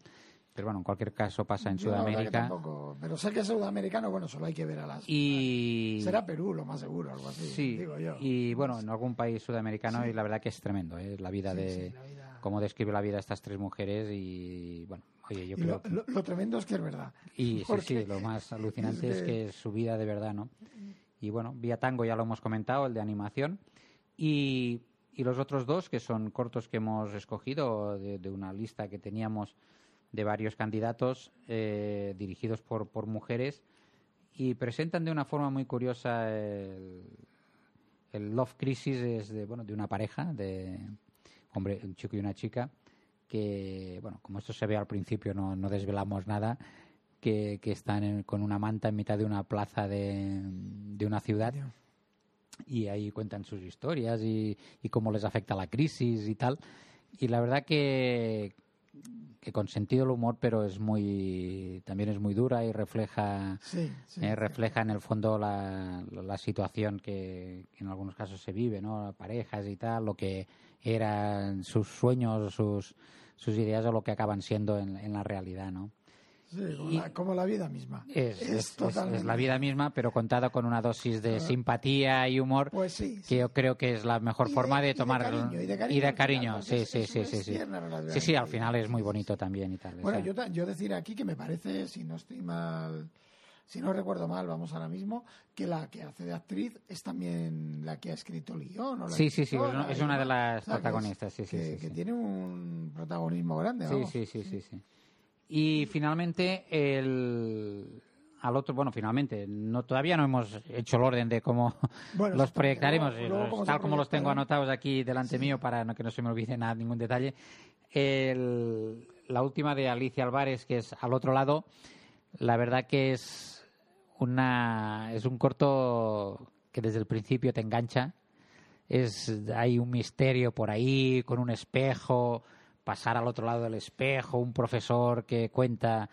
pero bueno, en cualquier caso pasa en Yo Sudamérica. tampoco, pero sé que es sudamericano, bueno, solo hay que ver a las... Y... Será Perú, lo más seguro, algo así, Sí, digo yo. y bueno, en algún país sudamericano y la verdad que es tremendo, ¿eh? la vida Sí, de la vida. cómo describe la vida de estas tres mujeres y bueno, oye, yo creo lo, lo- lo tremendo es que es verdad. y sí, Porque sí, lo más alucinante es que- es su vida de verdad, ¿no? Y bueno, Vía Tango ya lo hemos comentado, el de animación y, y los otros dos que son cortos que hemos escogido de, de una lista que teníamos de varios candidatos eh, dirigidos por, por mujeres y presentan de una forma muy curiosa el, el Love Crisis es de, bueno, de una pareja, de hombre, un chico y una chica, que, bueno, como esto se ve al principio, no, no desvelamos nada, que, que están en- con una manta en mitad de una plaza de, de una ciudad y ahí cuentan sus historias y, y cómo les afecta la crisis y tal. Y la verdad que, que con sentido del humor, pero es muy también es muy dura y refleja Sí, sí. eh, refleja en el fondo la, la situación que, que en algunos casos se vive, ¿no? Parejas y tal, lo que eran sus sueños, sus sus ideas o lo que acaban siendo en, en la realidad, ¿no? Sí, como, y- la, como la vida misma. Es, es- es- totalmente. es la vida misma, pero contada con una dosis de simpatía y humor Pues sí. que yo creo que es la mejor Y forma de de tomar y de cariño y de al final, cariño, porque sí sí sí sí sí sí sí al final es muy bonito también y tal Bueno, yo, yo decir aquí que me parece, si no estoy mal, si no recuerdo mal, vamos ahora mismo, que la que hace de actriz es también la que ha escrito el guion. O la Sí, sí, sí, es una- de las protagonistas, sí, sí, que, sí, que tiene un protagonismo grande, Sí, vamos. sí, sí, sí, sí. Y finalmente el al otro, bueno, finalmente, no todavía no hemos hecho el orden de cómo Bueno, los proyectaremos, luego- luego tal como los tengo anotados aquí delante mío para no, que no se me olvide nada, ningún detalle. El- la última de Alicia Álvarez, que es al otro lado, la verdad que es una es un corto que desde el principio te engancha. Es hay un misterio por ahí con un espejo, pasar al otro lado del espejo, un profesor que cuenta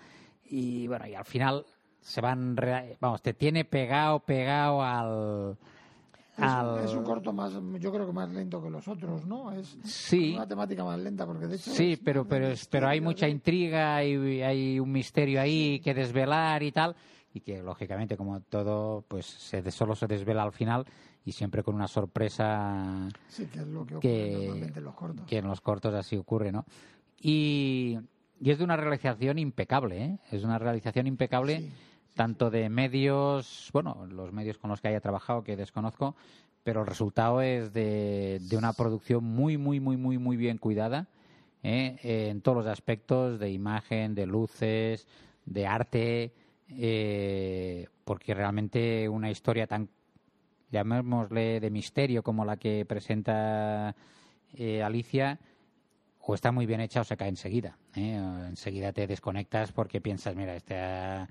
y bueno, y al final se van vamos, te tiene pegado pegado al Es, al- un, es un corto más, yo creo que más lento que los otros, ¿no? Es Sí. una temática más lenta, porque de hecho. Sí, es pero pero es- pero hay mucha de- intriga y hay un misterio ahí que desvelar y tal y que lógicamente como todo pues se de- solo se desvela al final y siempre con una sorpresa Sí, que es lo que ocurre que, normalmente en los cortos. que en los cortos así ocurre, ¿no? Y, y es de una realización impecable, ¿eh? Es una realización impecable Sí, tanto de medios, bueno, los medios con los que haya trabajado que desconozco, pero el resultado es de, de una producción muy, muy, muy, muy, muy bien cuidada ¿eh? en todos los aspectos de imagen, de luces, de arte, eh, porque realmente una historia tan, llamémosle, de misterio como la que presenta eh, Alicia, o está muy bien hecha o se cae enseguida. ¿eh? Enseguida te desconectas porque piensas, mira, este ha-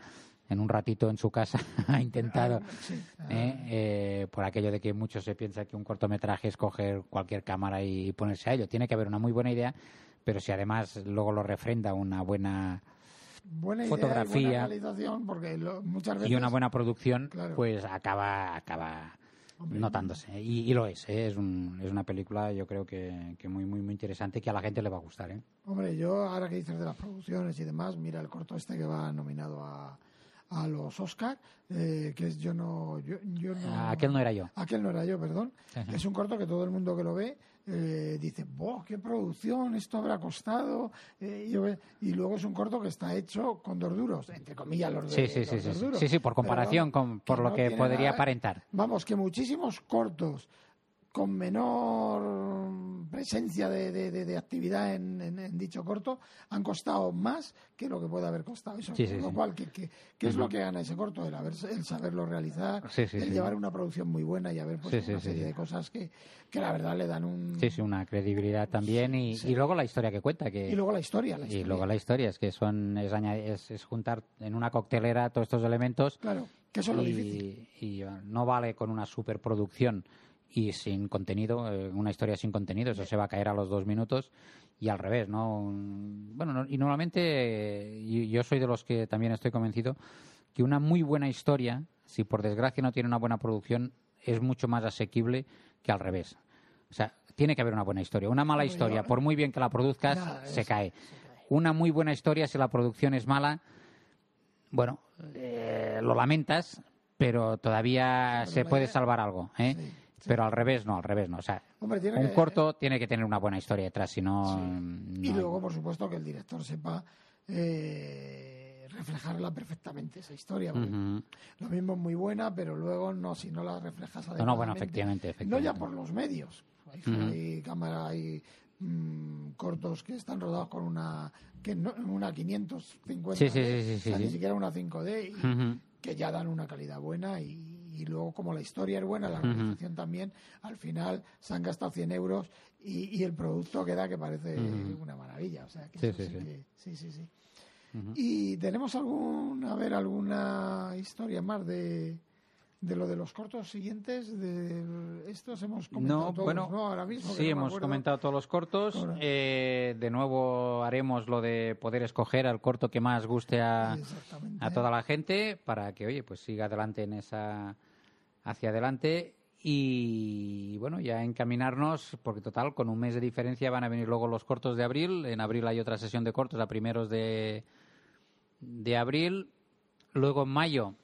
en un ratito en su casa ha intentado, Sí, ¿eh? Eh, por aquello de que muchos se piensa que un cortometraje es coger cualquier cámara y ponerse a ello. Tiene que haber una muy buena idea, pero si además luego lo refrenda una buena buena idea y fotografía. buena realización, porque lo- muchas veces. y una buena producción, Claro. pues acaba acaba notándose. Y, y lo es, ¿eh? es, un- es una película yo creo que, que muy, muy, muy interesante que a la gente le va a gustar. ¿eh? Hombre, yo ahora que dices de las producciones y demás, mira el corto este que va nominado a, a los Oscar, eh, que es yo no, yo, yo no. Ah, Aquel no era yo. Aquel no era yo, perdón. Ajá. Es un corto que todo el mundo que lo ve eh, dice, ¡Boh, qué producción! Esto habrá costado. Eh, y, luego es un corto que está hecho con dos duros, entre comillas los de Sí, sí, los sí, sí, dos sí. duros. Sí, sí, por comparación con- por lo no que podría nada- aparentar. Vamos, que muchísimos cortos con menor presencia de, de- de- de actividad en, en- en dicho corto han costado más que lo que puede haber costado eso. Sí, sí, lo sí. cual, ¿qué, qué, qué es lo que gana ese corto? El, haber, el saberlo realizar, el llevar una producción muy buena y haber sí, una serie de cosas que, que la verdad le dan un... Sí, sí, una credibilidad también y, y luego la historia que cuenta. Que, Y luego la historia. La y luego la historia, es que son es, aña- es, es juntar en una coctelera todos estos elementos Claro, que eso es lo difícil. y, no vale con una superproducción y sin contenido, eh, una historia sin contenido, eso se va a caer a los dos minutos y al revés, ¿no? Bueno, no- y normalmente eh, yo soy de los que también estoy convencido que una muy buena historia, si por desgracia no tiene una buena producción, es mucho más asequible que al revés. O sea, tiene que haber una buena historia. Una mala historia, por muy bien que la produzcas, se cae. Una muy buena historia, si la producción es mala, bueno, eh, lo lamentas, pero todavía se puede salvar algo, ¿eh? Sí, sí. Pero al revés no, al revés no. O sea, Hombre, un que- corto tiene que tener una buena historia detrás, si no... Sí. no Y luego, por supuesto, que el director sepa eh, reflejarla perfectamente, esa historia. porque Ujú. Lo mismo es muy buena, pero luego no, si no la reflejas no, adecuadamente. bueno, efectivamente, No ya por los medios. Hay, Ujú. hay cámara, hay mm, cortos que están rodados con una que no, una 550 Sí, sí, sí, sí, o sea, sí, ni siquiera una 5D y que ya dan una calidad buena y, y luego como la historia es buena, la realización también, al final se han gastado 100 euros y, y el producto queda que parece una maravilla. O sea, que Sí, sí, sí sí. que- sí, sí, sí. ¿Y tenemos algún, a ver, alguna historia más de, de lo de los cortos siguientes, de estos hemos comentado No, todos, bueno, ¿no? Ahora mismo, sí, no hemos comentado todos los cortos. Ahora. Eh, de nuevo haremos lo de poder escoger al corto que más guste a, a toda la gente para que, oye, pues siga adelante en esa hacia adelante y bueno, ya encaminarnos, porque total, con un mes de diferencia van a venir luego los cortos de abril. En abril hay otra sesión de cortos a primeros de, de abril. Luego en mayo,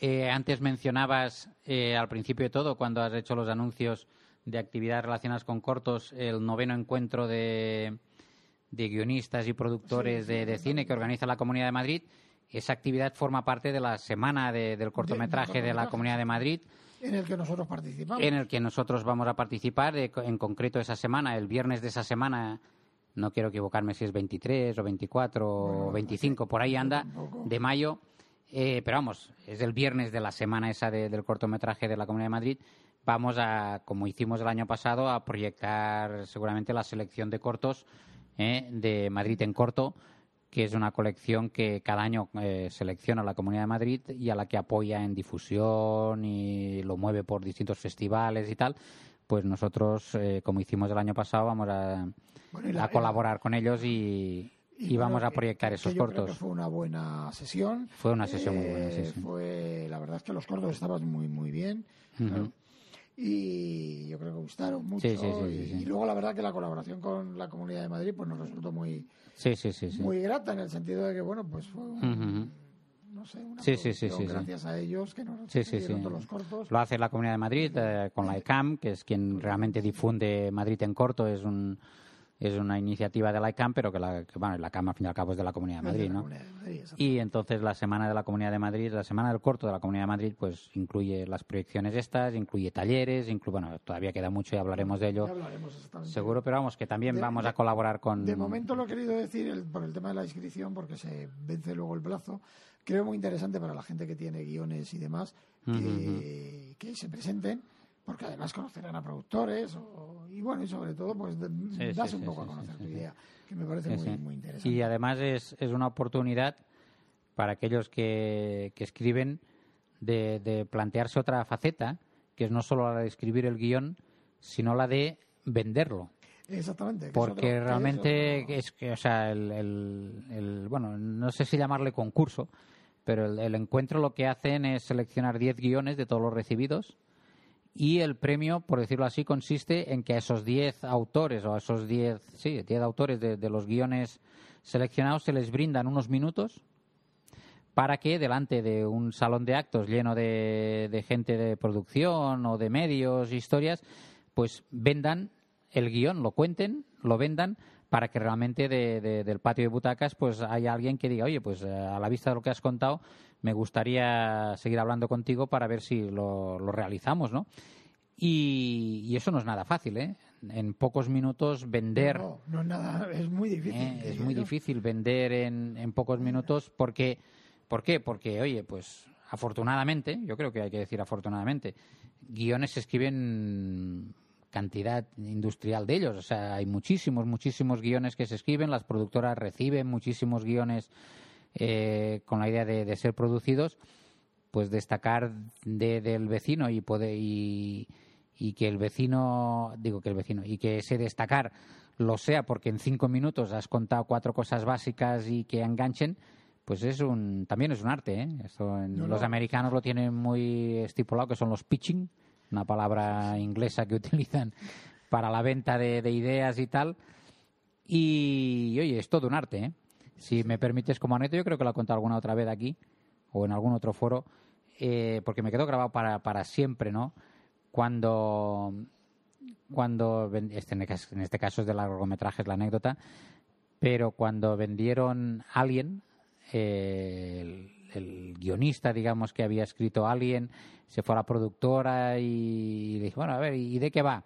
eh, antes mencionabas eh, al principio de todo, cuando has hecho los anuncios de actividades relacionadas con cortos, el noveno encuentro de, de guionistas y productores Sí, sí, de, de cine que organiza la Comunidad de Madrid. Esa actividad forma parte de la semana de- del cortometraje de, la. Comunidad de Madrid, En el que nosotros participamos. en el que nosotros vamos a participar. En concreto, esa semana, el viernes de esa semana, no quiero equivocarme si es 23 o 24 o 25, por ahí anda, de mayo. Eh, pero vamos, es el viernes de la semana esa de- del cortometraje de la Comunidad de Madrid. Vamos a, como hicimos el año pasado, a proyectar seguramente la selección de cortos eh, de Madrid en corto, que es una colección que cada año eh, selecciona la Comunidad de Madrid y a la que apoya en difusión y lo mueve por distintos festivales y tal. Pues nosotros, eh, como hicimos el año pasado, vamos a, Bueno, y la- a colaborar con ellos y, vamos a proyectar que esos yo creo cortos. que fue una buena sesión. Fue una sesión muy buena, sí, Eh, sí. Fue, la verdad es que los cortos estaban muy, muy bien. Y yo creo que gustaron mucho. Sí, sí, sí, y, luego la verdad que la colaboración con la Comunidad de Madrid pues nos resultó muy, muy grata en el sentido de que, bueno, pues fue un- no sé, una Sí, gracias a ellos que nos todos los cortos. Lo hace la Comunidad de Madrid eh, con la ICAM, que es quien realmente difunde Madrid en corto. Es un es una iniciativa de la ICAM, pero que la, que, bueno, la ICAM al fin y al cabo es de la Comunidad de Madrid, ¿no? De Madrid. Y entonces la semana de la Comunidad de Madrid, la semana del corto de la Comunidad de Madrid, pues incluye las proyecciones estas, incluye talleres, incluye, bueno, todavía queda mucho y hablaremos de ello hablaremos seguro, pero vamos, que también De- vamos a colaborar con... De momento lo he querido decir el- por el tema de la inscripción, porque se vence luego el plazo. Creo muy interesante para la gente que tiene guiones y demás que, que se presenten, porque además conocerán a productores o- y bueno, y sobre todo, pues de- Sí, das sí, un sí, poco a conocer tu idea, que me parece muy, muy interesante. Y además es, es una oportunidad para aquellos que, que escriben de, de plantearse otra faceta, que es no solo la de escribir el guion, sino la de venderlo. Exactamente. Porque otro- realmente es que, o sea, el, el- el- bueno, no sé si llamarle concurso, pero el, el encuentro lo que hacen es seleccionar 10 guiones de todos los recibidos y el premio, por decirlo así, consiste en que a esos 10 autores o a esos 10, sí, 10 autores de, los guiones seleccionados se les brindan unos minutos para que delante de un salón de actos lleno de, de gente de producción o de medios, historias, pues vendan el guion, lo cuenten, lo vendan para que realmente de- de- del patio de butacas pues haya alguien que diga, oye, pues eh, a la vista de lo que has contado, me gustaría seguir hablando contigo para ver si lo, lo realizamos, ¿no? Y, y eso no es nada fácil, ¿eh? En pocos minutos vender... No, no es nada, es muy difícil. Eh, es muy difícil vender en, en pocos minutos porque ¿por qué? Porque oye, pues afortunadamente, yo creo que hay que decir afortunadamente, guiones se escriben cantidad industrial de ellos, o sea, hay muchísimos, muchísimos guiones que se escriben, las productoras reciben muchísimos guiones eh, con la idea de, de ser producidos, pues destacar de- del vecino y poder y, y que el vecino digo que el vecino y que ese destacar lo sea porque en cinco minutos has contado cuatro cosas básicas y que enganchen pues es un también es un arte ¿eh? Esto en- No, los no. americanos lo tienen muy estipulado que son los pitching una palabra inglesa que utilizan para la venta de, de ideas y tal y oye, es todo un arte, ¿eh? Si me permites como anécdota, yo creo que lo he contado alguna otra vez aquí o en algún otro foro, eh, porque me quedó grabado para, para siempre, ¿no? Cuando, cuando este, en este- caso es de largometrajes la anécdota, pero cuando vendieron Alien, eh, el guionista, digamos, que había escrito Alien, se fue a la productora y, le dijo, bueno, a ver, ¿y de qué va?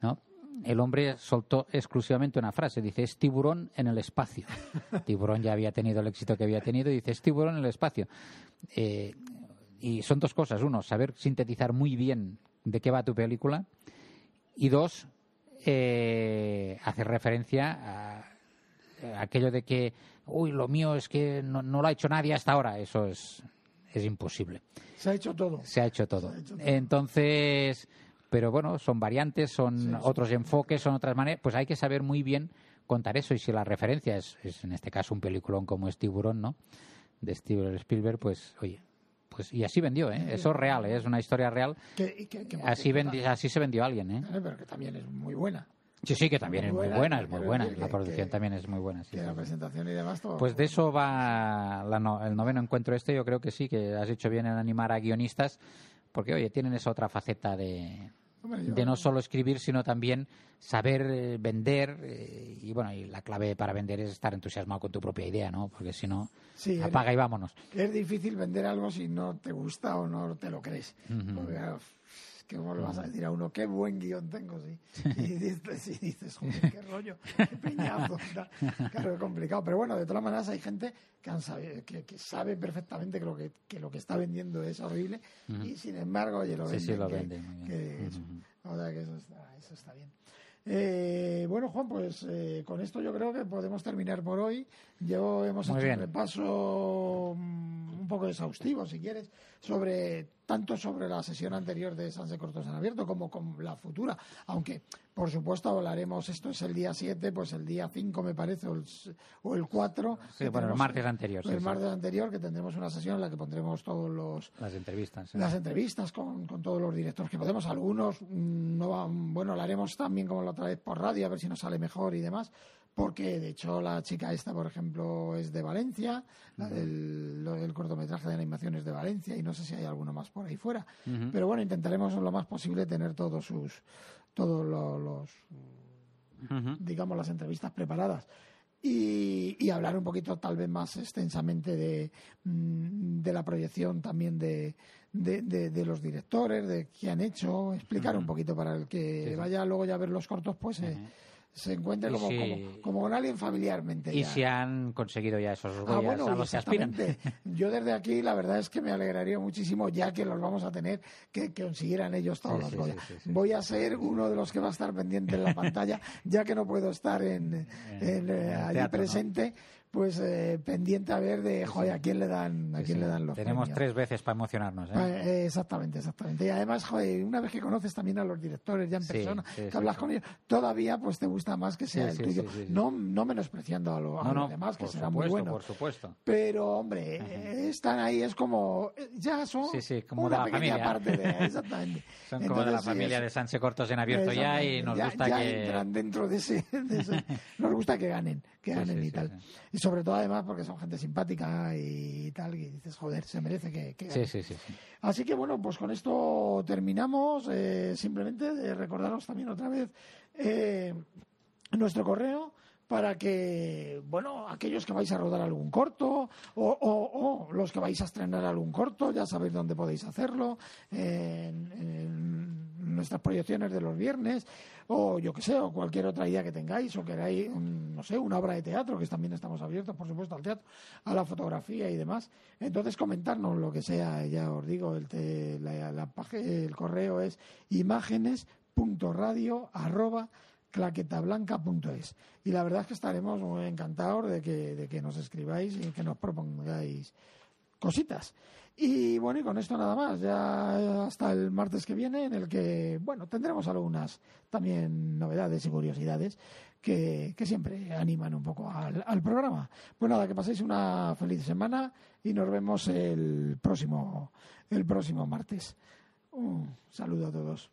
¿No? El hombre soltó exclusivamente una frase, dice, es tiburón en el espacio. tiburón ya había tenido el éxito que había tenido y dice, es tiburón en el espacio. Eh, y son dos cosas. Uno, saber sintetizar muy bien de qué va tu película. Y dos, eh, hacer referencia a, a aquello de que, uy, lo mío es que no, no lo ha hecho nadie hasta ahora. Eso es, es imposible. Se ha hecho todo. Se ha hecho todo. Entonces, pero bueno, son variantes, son otros enfoques, son otras maneras. Pues hay que saber muy bien contar eso. Y si la referencia es, en este caso un peliculón como es Tiburón, ¿no? De Steven Spielberg, pues oye, pues y así vendió, ¿eh? Eso es real, ¿eh? es una historia real. así, así se vendió a alguien, ¿eh? Pero que también es muy buena. Sí, sí, que también es muy buena, es muy buena. La producción también es muy buena. Sí, la presentación y demás todo. Pues de eso va el noveno encuentro este. Yo creo que sí, que has hecho bien en animar a guionistas, porque, oye, tienen esa otra faceta de, de no solo escribir, sino también saber eh, vender. Eh, y bueno, y la clave para vender es estar entusiasmado con tu propia idea, ¿no? Porque si no, apaga y vámonos. Es difícil vender algo si no te gusta o no te lo crees. Porque, que vos le vas a decir a uno, qué buen guion tengo, sí. Y dices, y dices joder, qué rollo, qué peñazo. Claro, es complicado. Pero bueno, de todas maneras hay gente que, han sabe, que, sabe perfectamente que lo que, que, lo que está vendiendo es horrible y sin embargo, oye, lo vende. Sí, sí, lo vende. Que, O sea que eso está, eso está bien. Eh, bueno, Juan, pues eh, con esto yo creo que podemos terminar por hoy. Yo hemos hecho un repaso mm, un poco exhaustivo, si quieres, sobre tanto sobre la sesión anterior de Sanse Cortos en Abierto como con la futura. Aunque, por supuesto, hablaremos, esto es el día 7, pues el día 5 me parece, o el, 4. Sí, bueno, el martes anterior. El martes anterior, que tendremos una sesión en la que pondremos todos los... Las entrevistas. Las entrevistas con, con, todos los directores que podemos. Algunos, mm, no bueno, lo haremos también como la otra vez por radio, a ver si nos sale mejor y demás porque de hecho la chica esta, por ejemplo, es de Valencia, la del, cortometraje de animación es de Valencia y no sé si hay alguno más por ahí fuera. Pero bueno, intentaremos lo más posible tener todos sus, todos los, digamos, las entrevistas preparadas. Y, hablar un poquito tal vez más extensamente de, mm, de la proyección también de, de, los directores, de qué han hecho, explicar un poquito para el que vaya luego ya a ver los cortos, pues eh, se encuentre como, como, con alguien familiarmente. Y si han conseguido ya esos ah, bueno, a los que Yo desde aquí la verdad es que me alegraría muchísimo ya que los vamos a tener que, consiguieran ellos todos los Goya. Voy a ser uno de los que va a estar pendiente en la pantalla ya que no puedo estar en, en, allí presente pues eh, pendiente a ver de joder, a quién le dan a quién le dan los tenemos tres veces para emocionarnos ¿eh? ¿eh? exactamente exactamente. Y además joder, una vez que conoces también a los directores ya en persona que hablas con ellos todavía pues te gusta más que sea el tuyo. no no menospreciando a, lo, los demás que será muy bueno. por supuesto. Pero hombre están ahí es como ya son como una de la familia. parte de exactamente. Son como de la familia de Sanse Cortos en abierto ya y nos gusta que entran dentro de ese, nos gusta que ganen que ganen y tal. sobre todo además porque son gente simpática y tal, y dices, joder, se merece que... sí, sí, sí, Así que bueno, pues con esto terminamos. Eh, simplemente de recordaros también otra vez eh, nuestro correo para que, bueno, aquellos que vais a rodar algún corto o, o, los que vais a estrenar algún corto, ya sabéis dónde podéis hacerlo, en, en nuestras proyecciones de los viernes, o yo que sé, o cualquier otra idea que tengáis, o queráis, no sé, una obra de teatro, que también estamos abiertos, por supuesto, al teatro, a la fotografía y demás. Entonces, comentarnos lo que sea, ya os digo, el, la, la, el correo es imágenes.radio arroba claquetablanca.es. Y la verdad es que estaremos muy encantados de que, nos escribáis y que nos propongáis cositas. Y bueno, y con esto nada más, ya hasta el martes que viene, en el que, bueno, tendremos algunas también novedades y curiosidades que, siempre animan un poco al, al, programa. Pues nada, que paséis una feliz semana y nos vemos el próximo, el próximo martes. Un saludo a todos.